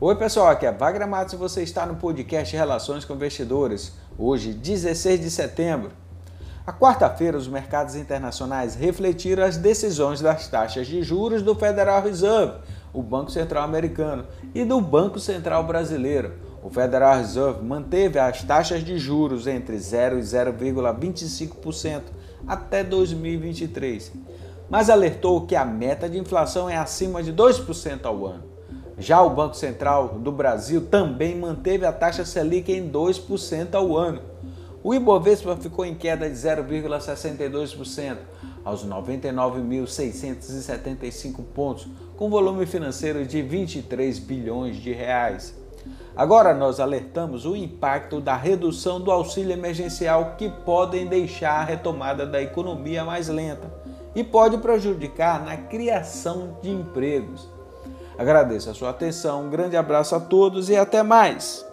Oi pessoal, aqui é Wagner Matos e você está no podcast Relações com Investidores. Hoje, 16 de setembro. A quarta-feira, os mercados internacionais refletiram as decisões das taxas de juros do Federal Reserve, o Banco Central Americano, e do Banco Central Brasileiro. O Federal Reserve manteve as taxas de juros entre 0 e 0,25% até 2023, mas alertou que a meta de inflação é acima de 2% ao ano. Já o Banco Central do Brasil também manteve a taxa Selic em 2% ao ano. O Ibovespa ficou em queda de 0,62% aos 99.675 pontos, com volume financeiro de 23 bilhões de reais. Agora nós alertamos o impacto da redução do auxílio emergencial que podem deixar a retomada da economia mais lenta e pode prejudicar na criação de empregos. Agradeço a sua atenção, um grande abraço a todos e até mais!